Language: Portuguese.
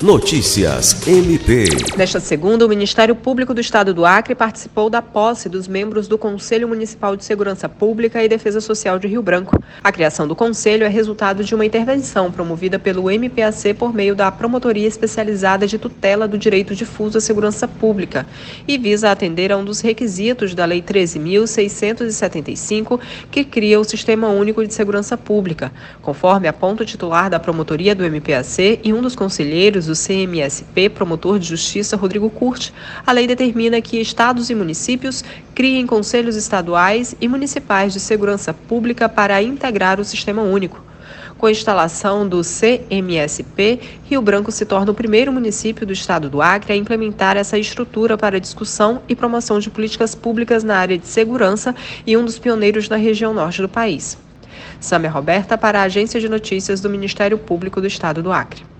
Notícias MP. Nesta segunda, o Ministério Público do Estado do Acre participou da posse dos membros do Conselho Municipal de Segurança Pública e Defesa Social de Rio Branco. A criação do conselho é resultado de uma intervenção promovida pelo MPAC por meio da Promotoria Especializada de Tutela do Direito Difuso à Segurança Pública e visa atender a um dos requisitos da Lei 13.675, que cria o Sistema Único de Segurança Pública. Conforme aponta o titular da promotoria do MPAC e um dos conselheiros do CMSP, promotor de justiça Rodrigo Curti, a lei determina que estados e municípios criem conselhos estaduais e municipais de segurança pública para integrar o sistema único. Com a instalação do CMSP, Rio Branco se torna o primeiro município do estado do Acre a implementar essa estrutura para discussão e promoção de políticas públicas na área de segurança e um dos pioneiros na região norte do país. Sâmia Roberta para a Agência de Notícias do Ministério Público do Estado do Acre.